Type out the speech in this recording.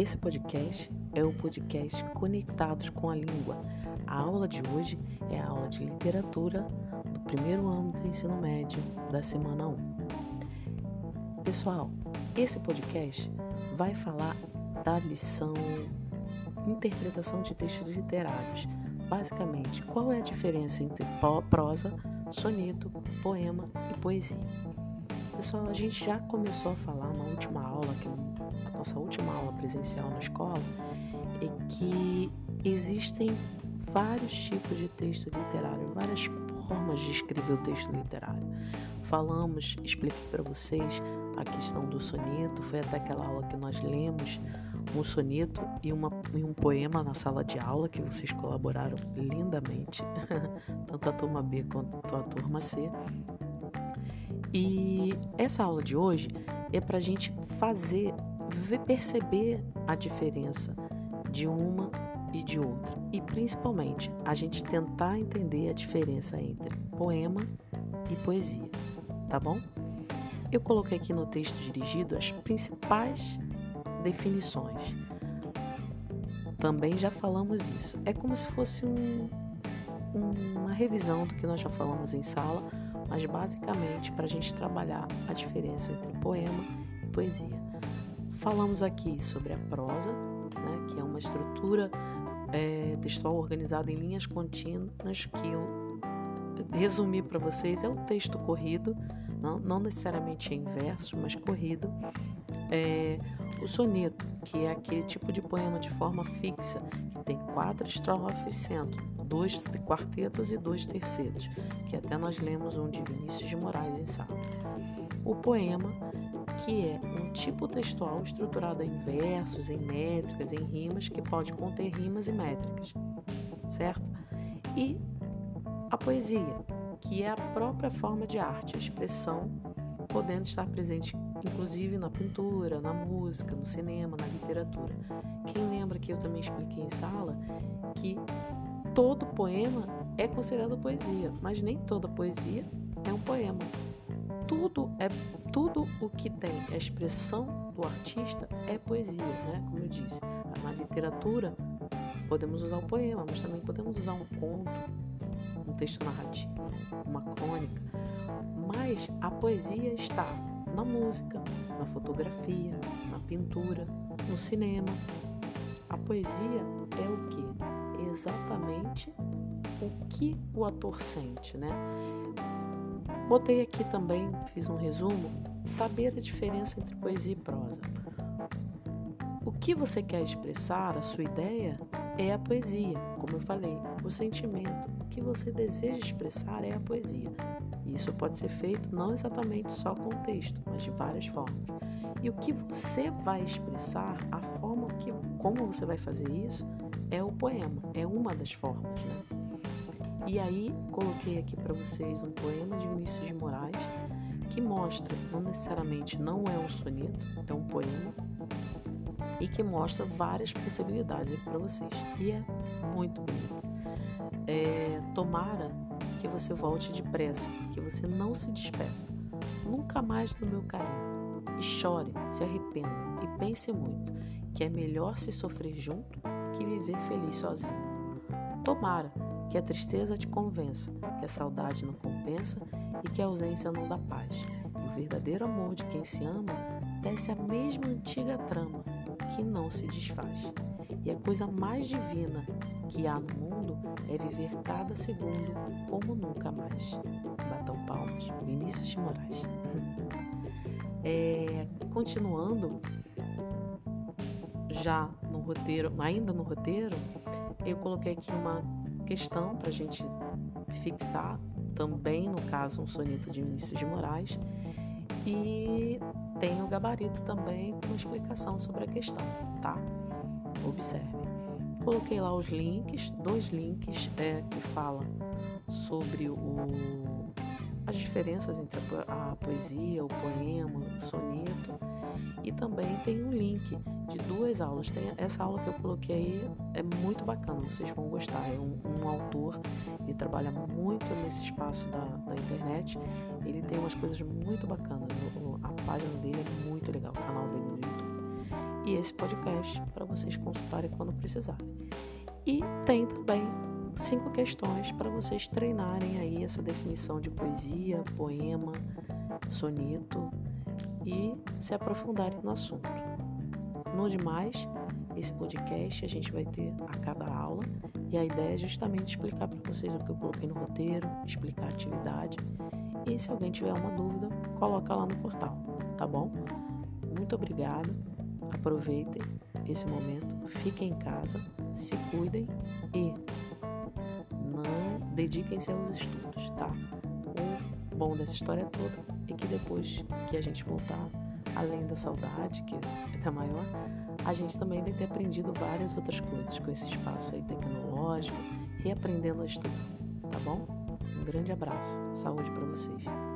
Esse podcast é o podcast Conectados com a Língua. A aula de hoje é a aula de literatura do primeiro ano do ensino médio da semana 1. Pessoal, esse podcast vai falar da lição interpretação de textos literários. Basicamente, qual é a diferença entre prosa, soneto, poema e poesia? Pessoal, a gente já começou a falar na última aula, que é a nossa última aula presencial na escola, é que existem vários tipos de texto literário, várias formas de escrever o texto literário. Falamos, expliquei para vocês a questão do soneto, foi até aquela aula que nós lemos um soneto e, uma, e um poema na sala de aula que vocês colaboraram lindamente, tanto a turma B quanto a turma C. E essa aula de hoje é para a gente fazer, perceber a diferença de uma e de outra. E principalmente a gente tentar entender a diferença entre poema e poesia, tá bom? Eu coloquei aqui no texto dirigido as principais definições. Também já falamos isso. É como se fosse um, uma revisão do que nós já falamos em sala, mas basicamente para a gente trabalhar a diferença entre poema e poesia. Falamos aqui sobre a prosa, né, que é uma estrutura é, textual organizada em linhas contínuas, que eu resumi para vocês, é o texto corrido, não, não necessariamente em verso, mas corrido. É, o soneto, que é aquele tipo de poema de forma fixa, que tem quatro estrofes, sendo dois quartetos e dois terceiros, que até nós lemos um de Vinícius de Moraes em sala. O poema, que é um tipo textual estruturado em versos, em métricas, em rimas, que pode conter rimas e métricas, certo? E a poesia, que é a própria forma de arte, a expressão, podendo estar presente inclusive na pintura, na música, no cinema, na literatura. Quem lembra que eu também expliquei em sala que todo poema é considerado poesia, mas nem toda poesia é um poema. Tudo é tudo o que tem a expressão do artista é poesia, né? Como eu disse, na literatura podemos usar o poema, mas também podemos usar um conto, texto narrativo, uma crônica. Mas a poesia está na música, na fotografia, na pintura, no cinema. A poesia é o que? Exatamente o que o ator sente, né? Botei aqui também, fiz um resumo, saber a diferença entre poesia e prosa. O que você quer expressar, a sua ideia, é a poesia, como eu falei. O sentimento, o que você deseja expressar é a poesia. E isso pode ser feito não exatamente só com texto, mas de várias formas. E o que você vai expressar, a forma que, como você vai fazer isso, é o poema, é uma das formas, né? E aí coloquei aqui para vocês um poema de Vinícius de Moraes que mostra, não necessariamente não é um soneto, é um poema e que mostra várias possibilidades para vocês. E é muito bonito. É, tomara que você volte depressa, que você não se despeça. Nunca mais no meu carinho. E chore, se arrependa e pense muito que é melhor se sofrer junto que viver feliz sozinho. Tomara que a tristeza te convença, que a saudade não compensa e que a ausência não dá paz. E o verdadeiro amor de quem se ama tece a mesma antiga trama que não se desfaz. E a coisa mais divina que há no mundo é viver cada segundo como nunca mais. Batam palmas, Vinícius de Moraes. é, continuando, já no roteiro, ainda no roteiro, eu coloquei aqui uma questão para a gente fixar, também no caso um soneto de Vinícius de Moraes, e tem o gabarito também com explicação sobre a questão, tá? Observe. Coloquei lá os links, dois links é, que falam sobre o, as diferenças entre a, poesia, o poema, o soneto. E também tem um link de duas aulas. Tem essa aula que eu coloquei aí é muito bacana, vocês vão gostar. É um, um autor, ele trabalha muito nesse espaço da, da, internet. Ele tem umas coisas muito bacanas. A página dele é muito legal, o canal dele no YouTube. e esse podcast para vocês consultarem quando precisarem. E tem também cinco questões para vocês treinarem aí essa definição de poesia, poema, soneto e se aprofundarem no assunto. No demais, esse podcast a gente vai ter a cada aula e a ideia é justamente explicar para vocês o que eu coloquei no roteiro, explicar a atividade e se alguém tiver uma dúvida, coloca lá no portal, tá bom? Muito obrigado, aproveitem esse momento, fiquem em casa, se cuidem e dediquem-se aos estudos, tá? O bom dessa história toda é que depois que a gente voltar, além da saudade, que é maior, a gente também vai ter aprendido várias outras coisas com esse espaço aí tecnológico, reaprendendo a estudar, tá bom? Um grande abraço, saúde para vocês.